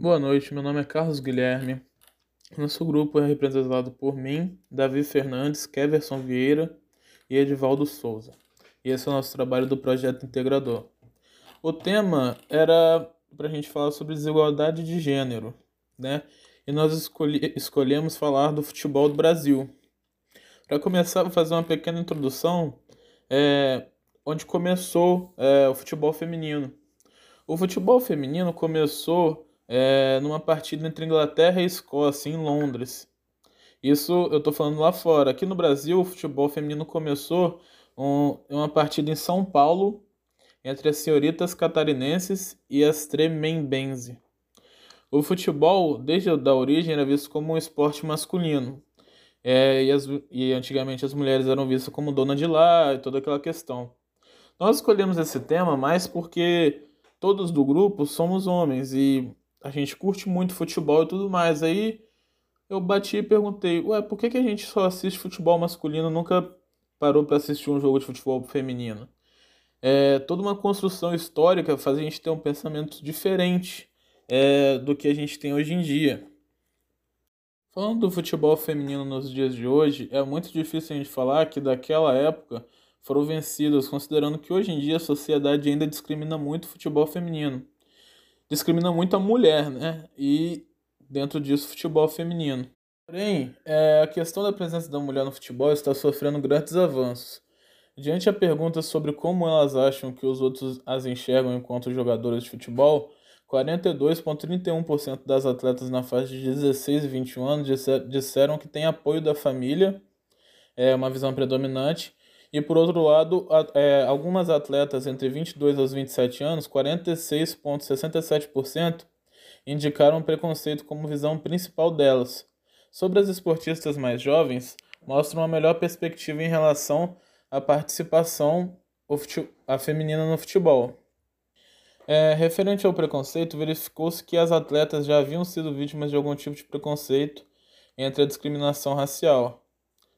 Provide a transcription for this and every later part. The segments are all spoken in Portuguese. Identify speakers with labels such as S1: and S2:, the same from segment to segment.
S1: Boa noite, meu nome é Carlos Guilherme. Nosso grupo é representado por mim, Davi Fernandes, Keverson Vieira e Edivaldo Souza. E esse é o nosso trabalho do projeto integrador. O tema era para a gente falar sobre desigualdade de gênero, né? E nós escolhi escolhemos falar do futebol do Brasil. Para começar, vou fazer uma pequena introdução é, onde começou é, o futebol feminino. O futebol feminino começou é, numa partida entre Inglaterra e Escócia, em Londres. Isso eu estou falando lá fora. Aqui no Brasil, o futebol feminino começou um, uma partida em São Paulo entre as senhoritas catarinenses e as tremembense. O futebol, desde a origem, era visto como um esporte masculino. É, e, as, e antigamente as mulheres eram vistas como dona de lá e toda aquela questão. Nós escolhemos esse tema mais porque todos do grupo somos homens e a gente curte muito futebol e tudo mais. Aí eu bati e perguntei, ué, por que, que a gente só assiste futebol masculino nunca parou para assistir um jogo de futebol feminino? É toda uma construção histórica faz a gente ter um pensamento diferente é, do que a gente tem hoje em dia. Falando do futebol feminino nos dias de hoje, é muito difícil a gente falar que daquela época foram vencidas, considerando que hoje em dia a sociedade ainda discrimina muito o futebol feminino discrimina muito a mulher, né? E dentro disso, futebol feminino. Porém, é, a questão da presença da mulher no futebol está sofrendo grandes avanços. Diante a pergunta sobre como elas acham que os outros as enxergam enquanto jogadoras de futebol, 42,31% das atletas na faixa de 16 e 21 anos disseram que têm apoio da família, é uma visão predominante, e por outro lado, é, algumas atletas entre 22 aos 27 anos, 46,67%, indicaram preconceito como visão principal delas. Sobre as esportistas mais jovens, mostram uma melhor perspectiva em relação à participação a feminina no futebol. É, referente ao preconceito, verificou-se que as atletas já haviam sido vítimas de algum tipo de preconceito entre a discriminação racial,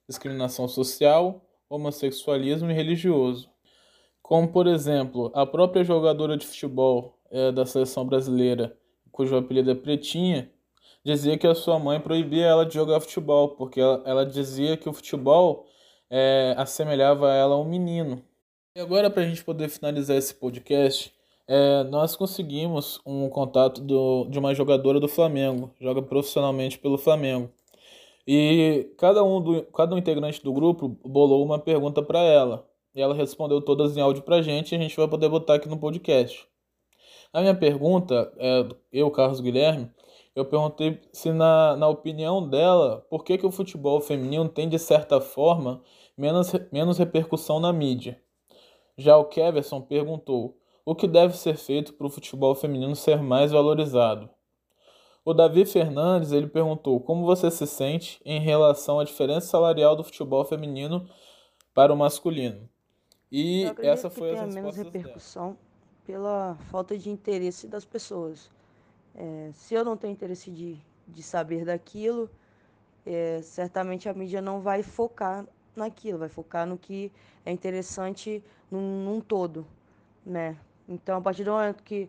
S1: discriminação social homossexualismo e religioso. Como, por exemplo, a própria jogadora de futebol é, da seleção brasileira, cujo apelido é Pretinha, dizia que a sua mãe proibia ela de jogar futebol, porque ela, ela dizia que o futebol é, assemelhava ela a um menino. E agora, para a gente poder finalizar esse podcast, é, nós conseguimos um contato do, de uma jogadora do Flamengo, joga profissionalmente pelo Flamengo. E cada um, do, cada um integrante do grupo bolou uma pergunta para ela. E ela respondeu todas em áudio pra gente e a gente vai poder botar aqui no podcast. A minha pergunta, é, eu, Carlos Guilherme, eu perguntei se na, na opinião dela, por que, que o futebol feminino tem, de certa forma, menos, menos repercussão na mídia. Já o Keverson perguntou o que deve ser feito para o futebol feminino ser mais valorizado. O Davi Fernandes ele perguntou como você se sente em relação à diferença salarial do futebol feminino para o masculino.
S2: E essa foi a menos repercussão pela falta de interesse das pessoas. É, se eu não tenho interesse de, de saber daquilo, é, certamente a mídia não vai focar naquilo, vai focar no que é interessante num, num todo, né? Então, a partir do momento que,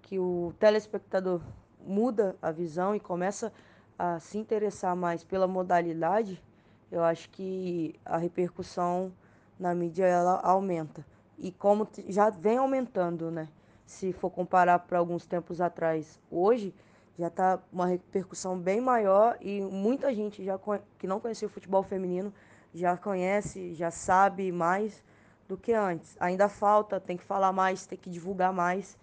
S2: que o telespectador muda a visão e começa a se interessar mais pela modalidade, eu acho que a repercussão na mídia ela aumenta. E como já vem aumentando, né? Se for comparar para alguns tempos atrás, hoje já está uma repercussão bem maior e muita gente já que não conhecia o futebol feminino já conhece, já sabe mais do que antes. Ainda falta, tem que falar mais, tem que divulgar mais.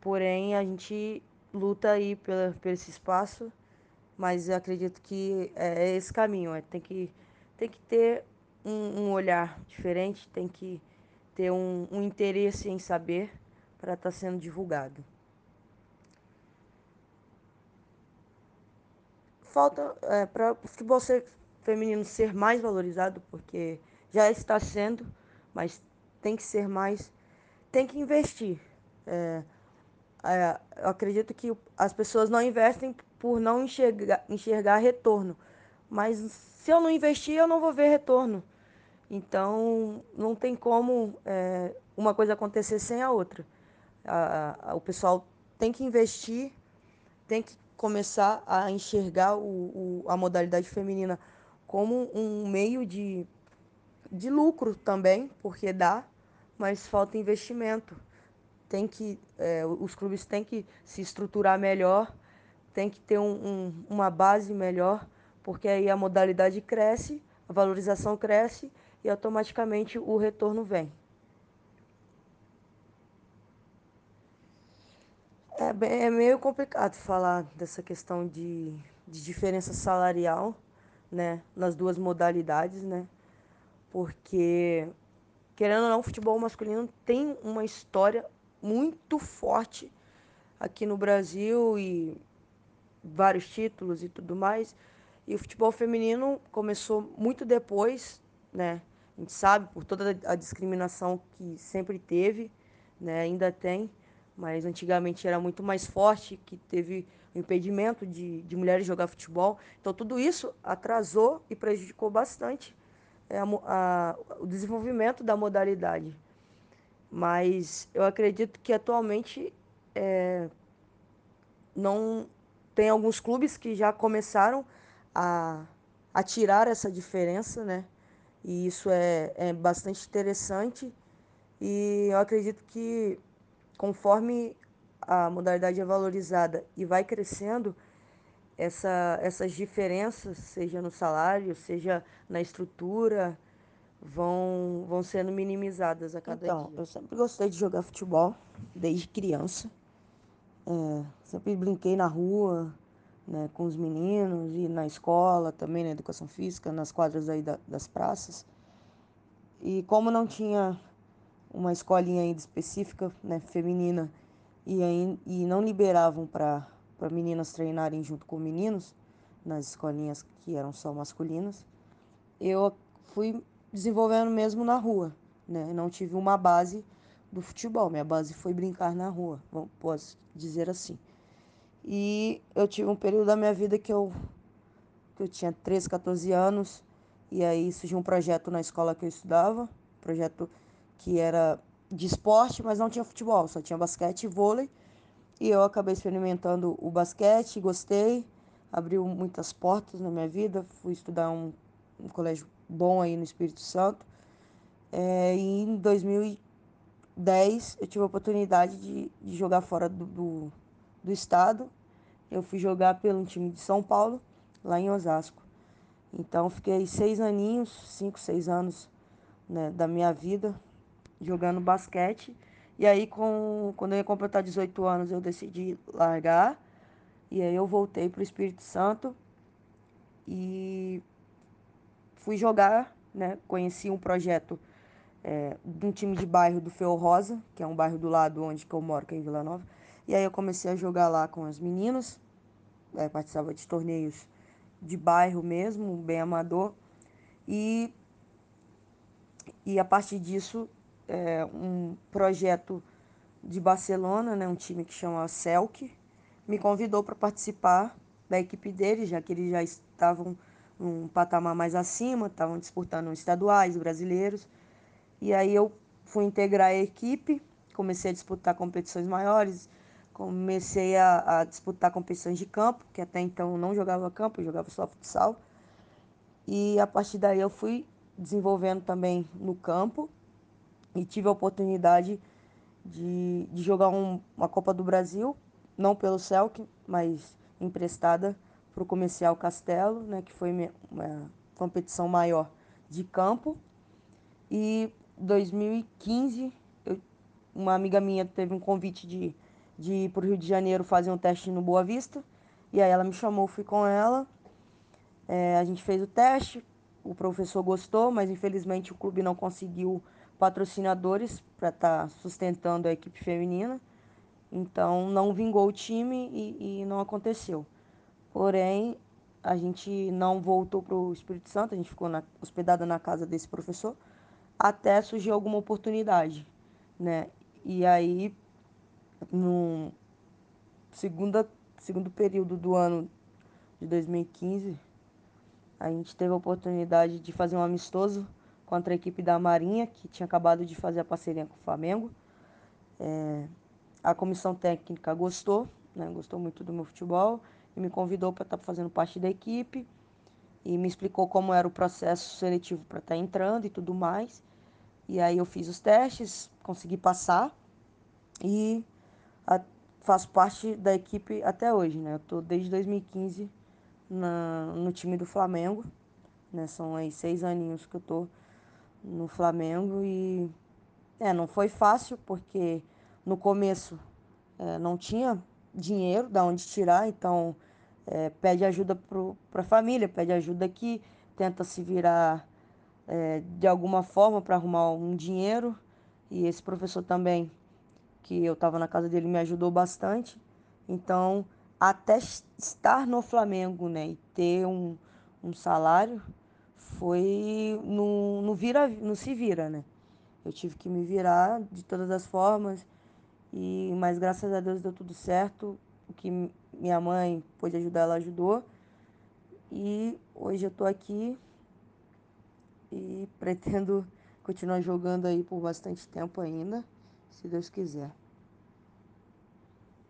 S2: Porém, a gente luta aí pela, por esse espaço, mas eu acredito que é, é esse caminho. É, tem, que, tem que ter um, um olhar diferente, tem que ter um, um interesse em saber para estar tá sendo divulgado. Falta é, para o futebol ser, feminino ser mais valorizado, porque já está sendo, mas tem que ser mais, tem que investir. É, é, eu acredito que as pessoas não investem por não enxergar, enxergar retorno. Mas se eu não investir, eu não vou ver retorno. Então, não tem como é, uma coisa acontecer sem a outra. A, a, o pessoal tem que investir tem que começar a enxergar o, o, a modalidade feminina como um meio de, de lucro também, porque dá, mas falta investimento. Tem que, é, os clubes têm que se estruturar melhor, tem que ter um, um, uma base melhor, porque aí a modalidade cresce, a valorização cresce e automaticamente o retorno vem. É, bem, é meio complicado falar dessa questão de, de diferença salarial né, nas duas modalidades, né? Porque, querendo ou não, o futebol masculino tem uma história muito forte aqui no Brasil e vários títulos e tudo mais. E o futebol feminino começou muito depois, né? A gente sabe por toda a discriminação que sempre teve, né? Ainda tem, mas antigamente era muito mais forte, que teve o impedimento de, de mulheres jogar futebol. Então tudo isso atrasou e prejudicou bastante é, a, a, o desenvolvimento da modalidade. Mas eu acredito que atualmente é, não tem alguns clubes que já começaram a, a tirar essa diferença, né? E isso é, é bastante interessante. E eu acredito que conforme a modalidade é valorizada e vai crescendo, essa, essas diferenças, seja no salário, seja na estrutura, vão, vão sendo minimizadas a cada então, dia. Então, eu sempre gostei de jogar futebol, desde criança. É, sempre brinquei na rua, né, com os meninos e na escola também, na educação física, nas quadras aí da, das praças. E como não tinha uma escolinha ainda específica, né, feminina, e, aí, e não liberavam para meninas treinarem junto com meninos, nas escolinhas que eram só masculinas, eu fui desenvolvendo mesmo na rua, né? Não tive uma base do futebol, minha base foi brincar na rua, posso dizer assim. E eu tive um período da minha vida que eu, que eu tinha 13, 14 anos, e aí surgiu um projeto na escola que eu estudava, projeto que era de esporte, mas não tinha futebol, só tinha basquete e vôlei. E eu acabei experimentando o basquete, gostei, abriu muitas portas na minha vida. Fui estudar um, um colégio bom aí no Espírito Santo. É, e em 2010 eu tive a oportunidade de, de jogar fora do, do, do estado. Eu fui jogar pelo time de São Paulo, lá em Osasco. Então fiquei seis aninhos, cinco, seis anos né, da minha vida jogando basquete. E aí, com, quando eu ia completar 18 anos, eu decidi largar. E aí eu voltei para o Espírito Santo e fui jogar, né? Conheci um projeto é, de um time de bairro do Feu Rosa, que é um bairro do lado onde eu moro, que é em Vila Nova. E aí eu comecei a jogar lá com as meninas, é, participava de torneios de bairro mesmo, bem amador. E, e a partir disso é, um projeto de Barcelona, né, um time que chama Celc, me convidou para participar da equipe deles, já que eles já estavam num patamar mais acima, estavam disputando estaduais, brasileiros. E aí eu fui integrar a equipe, comecei a disputar competições maiores, comecei a, a disputar competições de campo, que até então não jogava campo, jogava só futsal. E a partir daí eu fui desenvolvendo também no campo e tive a oportunidade de, de jogar um, uma Copa do Brasil, não pelo Celtic, mas emprestada para o Comercial Castelo, né, que foi uma competição maior de campo. E 2015, eu, uma amiga minha teve um convite de, de ir para o Rio de Janeiro fazer um teste no Boa Vista. E aí ela me chamou, fui com ela. É, a gente fez o teste, o professor gostou, mas infelizmente o clube não conseguiu patrocinadores para estar tá sustentando a equipe feminina. Então não vingou o time e, e não aconteceu. Porém, a gente não voltou para o Espírito Santo, a gente ficou na, hospedada na casa desse professor, até surgir alguma oportunidade. Né? E aí, no segunda, segundo período do ano de 2015, a gente teve a oportunidade de fazer um amistoso contra a equipe da Marinha, que tinha acabado de fazer a parceria com o Flamengo. É, a comissão técnica gostou né? Gostou muito do meu futebol e me convidou para estar tá fazendo parte da equipe e me explicou como era o processo seletivo para estar tá entrando e tudo mais. E aí eu fiz os testes, consegui passar e a, faço parte da equipe até hoje, né? Eu tô desde 2015 na, no time do Flamengo, né? São aí seis aninhos que eu tô no Flamengo e é, não foi fácil porque no começo é, não tinha dinheiro da onde tirar, então é, pede ajuda para a família, pede ajuda aqui, tenta se virar é, de alguma forma para arrumar um dinheiro. E esse professor também, que eu estava na casa dele, me ajudou bastante. Então, até estar no Flamengo né, e ter um, um salário, foi no, no, vira, no se vira, né? Eu tive que me virar de todas as formas, e mas graças a Deus deu tudo certo. O que minha mãe pôde ajudar, ela ajudou. E hoje eu tô aqui e pretendo continuar jogando aí por bastante tempo ainda, se Deus quiser.